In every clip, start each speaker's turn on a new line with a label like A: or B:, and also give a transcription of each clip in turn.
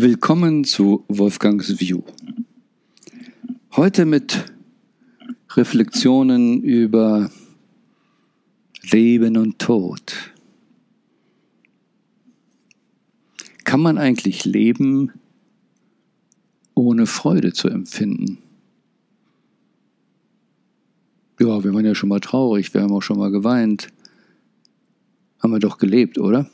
A: Willkommen zu Wolfgangs View. Heute mit Reflexionen über Leben und Tod. Kann man eigentlich leben, ohne Freude zu empfinden? Ja, wir waren ja schon mal traurig, wir haben auch schon mal geweint. Haben wir doch gelebt, oder?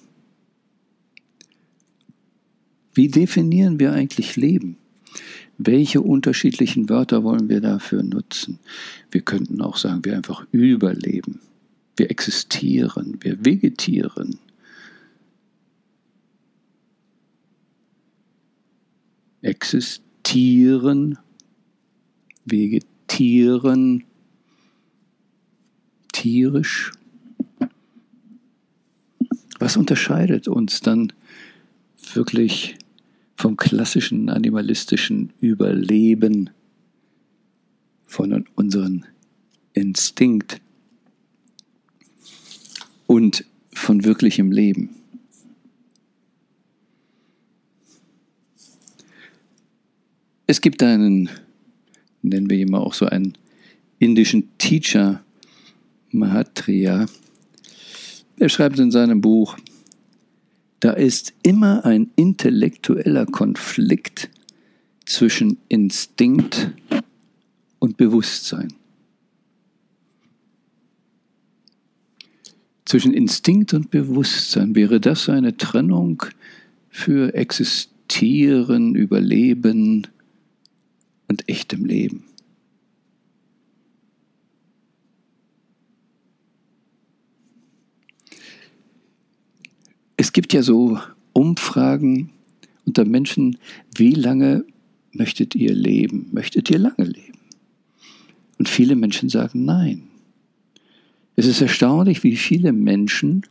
A: Wie definieren wir eigentlich Leben? Welche unterschiedlichen Wörter wollen wir dafür nutzen? Wir könnten auch sagen, wir einfach überleben. Wir existieren, wir vegetieren. Existieren, vegetieren, tierisch. Was unterscheidet uns dann wirklich vom klassischen animalistischen Überleben, von unserem Instinkt und von wirklichem Leben. Es gibt einen, nennen wir ihn mal auch so einen indischen Teacher, Mahatria. Er schreibt in seinem Buch, da ist immer ein intellektueller Konflikt zwischen Instinkt und Bewusstsein. Zwischen Instinkt und Bewusstsein wäre das eine Trennung für Existieren, Überleben und echtem Leben. Gibt ja so Umfragen unter Menschen, wie lange möchtet ihr leben? Möchtet ihr lange leben? Und viele Menschen sagen nein. Es ist erstaunlich, wie viele Menschen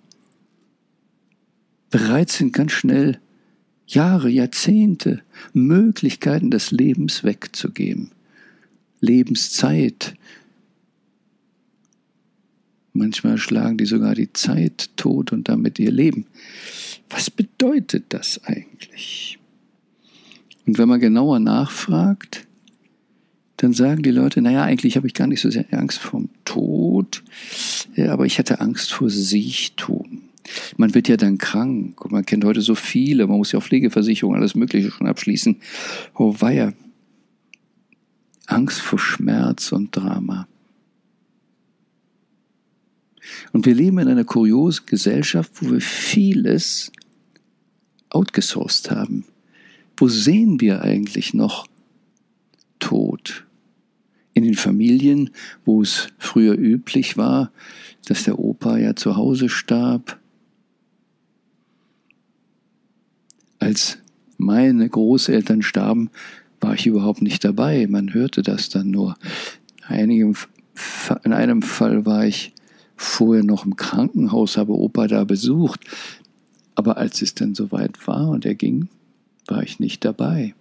A: bereit sind, ganz schnell Jahre, Jahrzehnte, Möglichkeiten des Lebens wegzugeben. Lebenszeit, Manchmal schlagen die sogar die Zeit tot und damit ihr Leben. Was bedeutet das eigentlich? Und wenn man genauer nachfragt, dann sagen die Leute, naja, eigentlich habe ich gar nicht so sehr Angst vor Tod, aber ich hatte Angst vor Siechtum. Man wird ja dann krank und man kennt heute so viele, man muss ja auch Pflegeversicherung, alles Mögliche schon abschließen. Oh weia, Angst vor Schmerz und Drama. Und wir leben in einer kuriosen Gesellschaft, wo wir vieles outgesourced haben. Wo sehen wir eigentlich noch Tod? In den Familien, wo es früher üblich war, dass der Opa ja zu Hause starb. Als meine Großeltern starben, war ich überhaupt nicht dabei. Man hörte das dann nur. In einem Fall war ich vorher noch im Krankenhaus, habe Opa da besucht. Aber als es dann soweit war und er ging, war ich nicht dabei.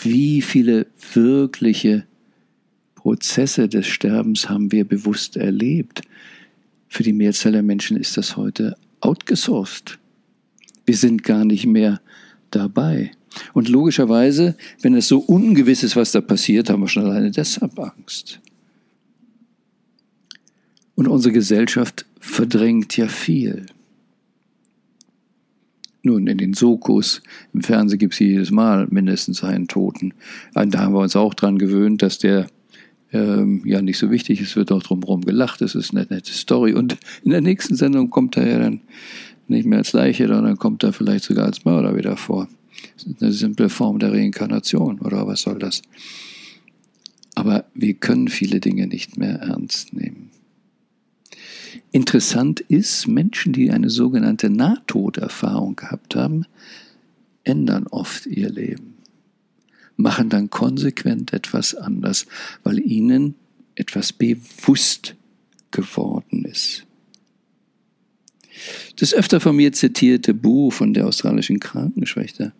A: Wie viele wirkliche Prozesse des Sterbens haben wir bewusst erlebt? Für die Mehrzahl der Menschen ist das heute outgesourced. Wir sind gar nicht mehr dabei. Und logischerweise, wenn es so ungewiss ist, was da passiert, haben wir schon alleine deshalb Angst. Und unsere Gesellschaft verdrängt ja viel. Nun, in den Sokus, im Fernsehen gibt es jedes Mal mindestens einen Toten. Und da haben wir uns auch dran gewöhnt, dass der ähm, ja nicht so wichtig ist, wird auch drumherum gelacht, es ist eine nette Story. Und in der nächsten Sendung kommt er ja dann nicht mehr als Leiche, sondern kommt er vielleicht sogar als Mörder wieder vor. Das ist eine simple Form der Reinkarnation, oder was soll das? Aber wir können viele Dinge nicht mehr ernst nehmen. Interessant ist, Menschen, die eine sogenannte Nahtoderfahrung gehabt haben, ändern oft ihr Leben, machen dann konsequent etwas anders, weil ihnen etwas bewusst geworden ist. Das öfter von mir zitierte Buch von der australischen Krankenschwester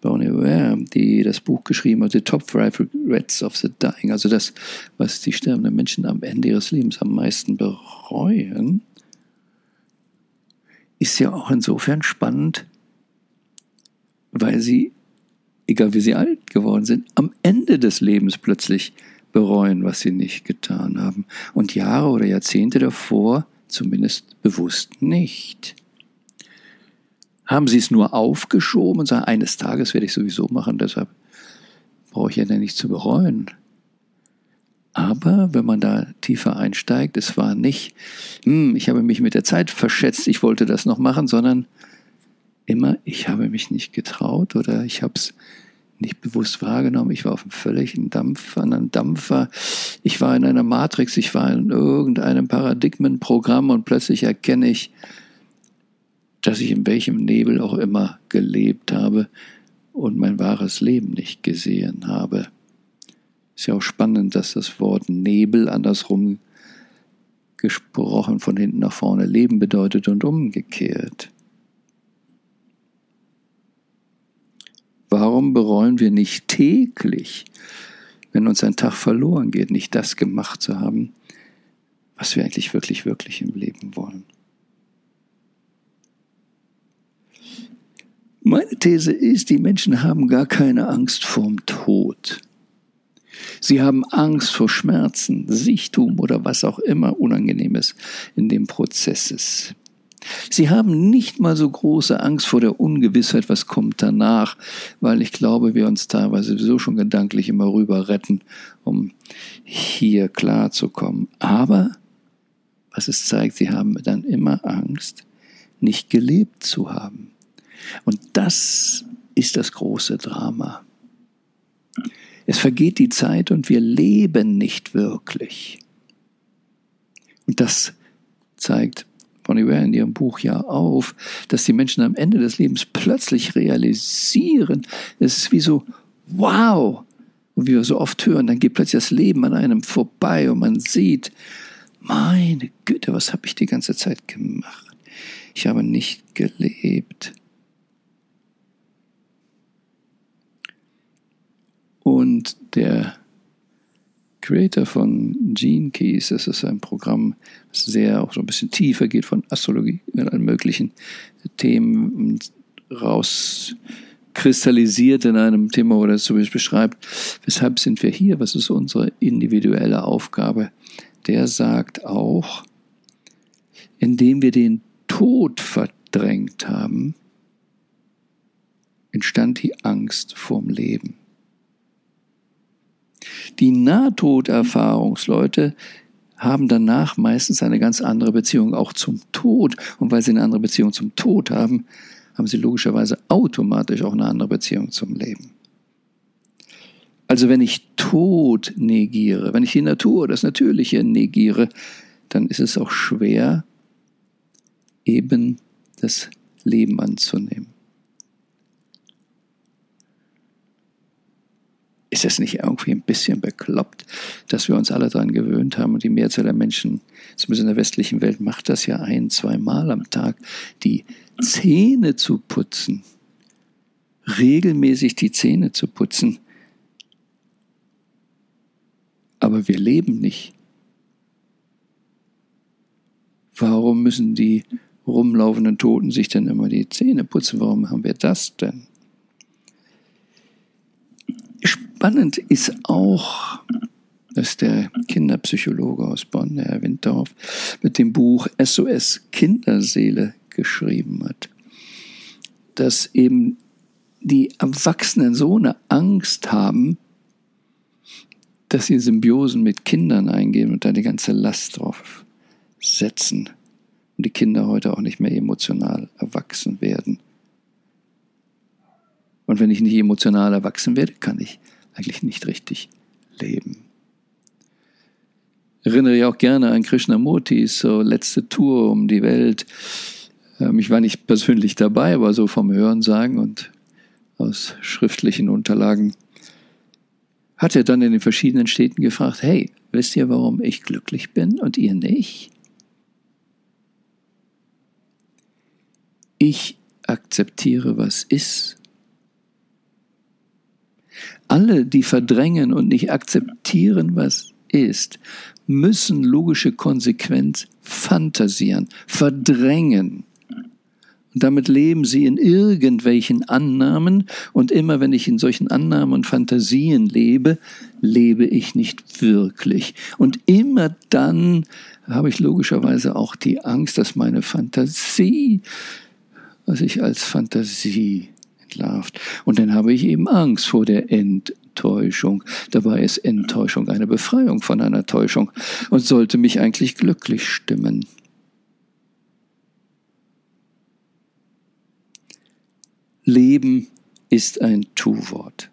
A: Bonnie Ware, die das Buch geschrieben hat, The Top Five Regrets of the Dying, also das, was die sterbenden Menschen am Ende ihres Lebens am meisten bereuen, ist ja auch insofern spannend, weil sie, egal wie sie alt geworden sind, am Ende des Lebens plötzlich bereuen, was sie nicht getan haben. Und Jahre oder Jahrzehnte davor zumindest bewusst nicht. Haben sie es nur aufgeschoben und sagen, eines Tages werde ich sowieso machen, deshalb brauche ich ja nicht zu bereuen. Aber wenn man da tiefer einsteigt, es war nicht, hm, ich habe mich mit der Zeit verschätzt, ich wollte das noch machen, sondern immer, ich habe mich nicht getraut oder ich habe es nicht bewusst wahrgenommen. Ich war auf einem völligen Dampfer, einem Dampfer. Ich war in einer Matrix, ich war in irgendeinem Paradigmenprogramm und plötzlich erkenne ich, dass ich in welchem Nebel auch immer gelebt habe und mein wahres Leben nicht gesehen habe. Ist ja auch spannend, dass das Wort Nebel andersrum gesprochen von hinten nach vorne Leben bedeutet und umgekehrt. Warum bereuen wir nicht täglich, wenn uns ein Tag verloren geht, nicht das gemacht zu haben, was wir eigentlich wirklich, wirklich im Leben wollen? Meine These ist, die Menschen haben gar keine Angst vorm Tod. Sie haben Angst vor Schmerzen, Sichtum oder was auch immer Unangenehmes in dem Prozess ist. Sie haben nicht mal so große Angst vor der Ungewissheit, was kommt danach, weil ich glaube, wir uns teilweise sowieso schon gedanklich immer rüber retten, um hier klarzukommen. Aber was es zeigt, sie haben dann immer Angst, nicht gelebt zu haben. Und das ist das große Drama. Es vergeht die Zeit und wir leben nicht wirklich. Und das zeigt Bonnie Ware in ihrem Buch ja auf, dass die Menschen am Ende des Lebens plötzlich realisieren, es ist wie so, wow, und wie wir so oft hören, dann geht plötzlich das Leben an einem vorbei und man sieht, meine Güte, was habe ich die ganze Zeit gemacht? Ich habe nicht gelebt. Und der Creator von Gene Keys, das ist ein Programm, das sehr auch so ein bisschen tiefer geht von Astrologie und allen möglichen Themen rauskristallisiert in einem Thema oder zumindest beschreibt, weshalb sind wir hier, was ist unsere individuelle Aufgabe. Der sagt auch, indem wir den Tod verdrängt haben, entstand die Angst vorm Leben. Die Nahtoderfahrungsleute haben danach meistens eine ganz andere Beziehung auch zum Tod. Und weil sie eine andere Beziehung zum Tod haben, haben sie logischerweise automatisch auch eine andere Beziehung zum Leben. Also wenn ich Tod negiere, wenn ich die Natur, das Natürliche negiere, dann ist es auch schwer, eben das Leben anzunehmen. Ist es nicht irgendwie ein bisschen bekloppt, dass wir uns alle daran gewöhnt haben und die Mehrzahl der Menschen, zumindest in der westlichen Welt, macht das ja ein, zwei Mal am Tag, die Zähne zu putzen, regelmäßig die Zähne zu putzen. Aber wir leben nicht. Warum müssen die rumlaufenden Toten sich denn immer die Zähne putzen? Warum haben wir das denn? Spannend ist auch, dass der Kinderpsychologe aus Bonn, Herr Windorf, mit dem Buch SOS Kinderseele geschrieben hat, dass eben die Erwachsenen so eine Angst haben, dass sie Symbiosen mit Kindern eingehen und da die ganze Last drauf setzen und die Kinder heute auch nicht mehr emotional erwachsen werden. Und wenn ich nicht emotional erwachsen werde, kann ich eigentlich nicht richtig leben. Erinnere ich auch gerne an Krishnamurtis so letzte Tour um die Welt. Ähm, ich war nicht persönlich dabei, aber so vom Hörensagen und aus schriftlichen Unterlagen hat er dann in den verschiedenen Städten gefragt, hey, wisst ihr, warum ich glücklich bin und ihr nicht? Ich akzeptiere, was ist alle, die verdrängen und nicht akzeptieren, was ist, müssen logische Konsequenz fantasieren, verdrängen. Und damit leben sie in irgendwelchen Annahmen. Und immer wenn ich in solchen Annahmen und Fantasien lebe, lebe ich nicht wirklich. Und immer dann habe ich logischerweise auch die Angst, dass meine Fantasie, was ich als Fantasie entlarvt. Und dann habe ich eben Angst vor der Enttäuschung. Dabei ist Enttäuschung eine Befreiung von einer Täuschung und sollte mich eigentlich glücklich stimmen. Leben ist ein Tu-Wort.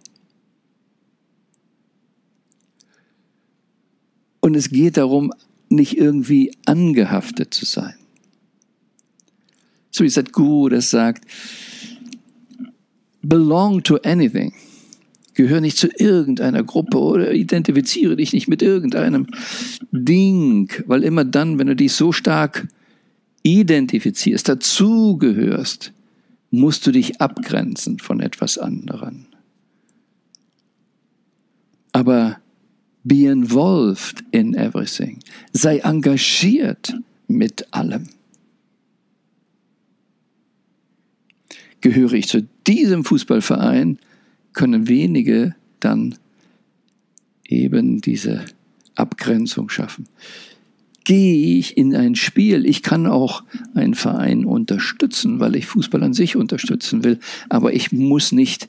A: Und es geht darum, nicht irgendwie angehaftet zu sein. So wie Sadhguru das sagt, belong to anything. Gehör nicht zu irgendeiner Gruppe oder identifiziere dich nicht mit irgendeinem Ding, weil immer dann, wenn du dich so stark identifizierst, dazugehörst, musst du dich abgrenzen von etwas anderem. Aber be involved in everything. Sei engagiert mit allem. Gehöre ich zu diesem Fußballverein, können wenige dann eben diese Abgrenzung schaffen gehe ich in ein Spiel. Ich kann auch einen Verein unterstützen, weil ich Fußball an sich unterstützen will, aber ich muss nicht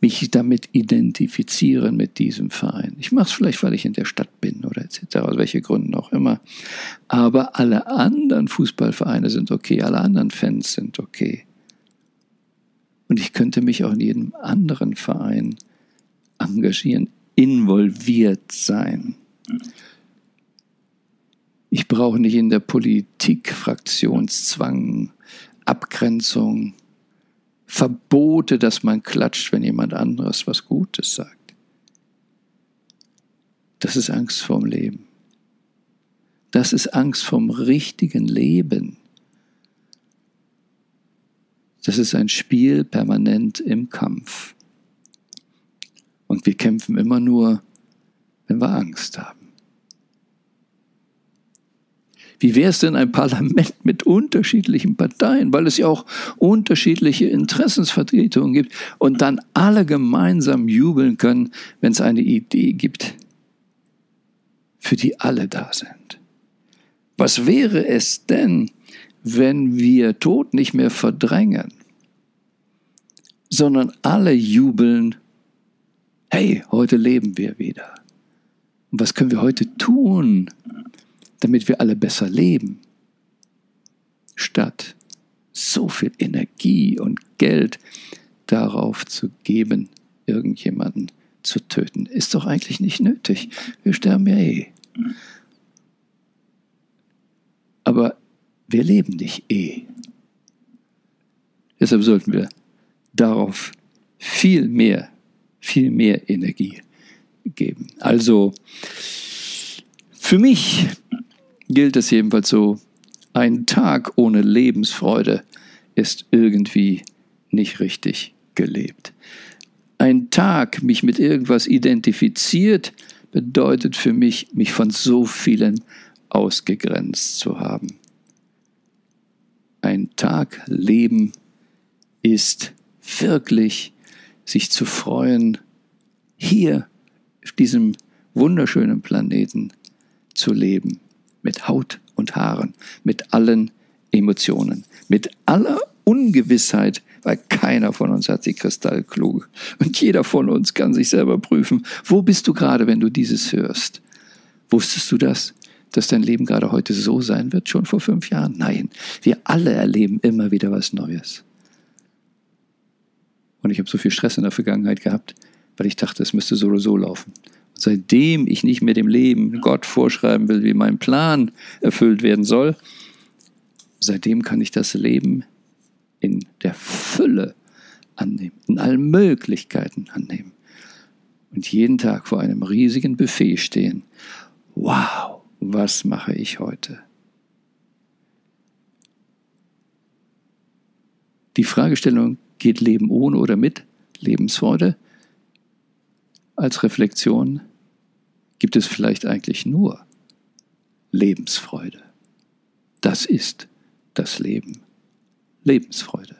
A: mich damit identifizieren mit diesem Verein. Ich mache es vielleicht, weil ich in der Stadt bin oder etc., aus welchen Gründen auch immer. Aber alle anderen Fußballvereine sind okay, alle anderen Fans sind okay. Könnte mich auch in jedem anderen Verein engagieren, involviert sein. Ich brauche nicht in der Politik Fraktionszwang, Abgrenzung, Verbote, dass man klatscht, wenn jemand anderes was Gutes sagt. Das ist Angst vorm Leben. Das ist Angst vom richtigen Leben. Das ist ein Spiel permanent im Kampf. Und wir kämpfen immer nur, wenn wir Angst haben. Wie wäre es denn ein Parlament mit unterschiedlichen Parteien, weil es ja auch unterschiedliche Interessensvertretungen gibt und dann alle gemeinsam jubeln können, wenn es eine Idee gibt, für die alle da sind? Was wäre es denn, wenn wir Tod nicht mehr verdrängen, sondern alle jubeln, hey, heute leben wir wieder. Und was können wir heute tun, damit wir alle besser leben, statt so viel Energie und Geld darauf zu geben, irgendjemanden zu töten. Ist doch eigentlich nicht nötig. Wir sterben ja eh. Aber wir leben nicht eh. Deshalb sollten wir darauf viel mehr, viel mehr Energie geben. Also für mich gilt es jedenfalls so, ein Tag ohne Lebensfreude ist irgendwie nicht richtig gelebt. Ein Tag, mich mit irgendwas identifiziert, bedeutet für mich, mich von so vielen ausgegrenzt zu haben. Ein Tag Leben ist wirklich sich zu freuen, hier auf diesem wunderschönen Planeten zu leben mit Haut und Haaren, mit allen Emotionen, mit aller Ungewissheit, weil keiner von uns hat sie kristallklug. Und jeder von uns kann sich selber prüfen, wo bist du gerade, wenn du dieses hörst? Wusstest du das? Dass dein Leben gerade heute so sein wird, schon vor fünf Jahren? Nein, wir alle erleben immer wieder was Neues. Und ich habe so viel Stress in der Vergangenheit gehabt, weil ich dachte, es müsste so oder so laufen. Seitdem ich nicht mehr dem Leben Gott vorschreiben will, wie mein Plan erfüllt werden soll, seitdem kann ich das Leben in der Fülle annehmen, in allen Möglichkeiten annehmen. Und jeden Tag vor einem riesigen Buffet stehen. Wow, was mache ich heute? Die Fragestellung, geht Leben ohne oder mit Lebensfreude? als Reflexion gibt es vielleicht eigentlich nur Lebensfreude. Das ist das Leben. Lebensfreude.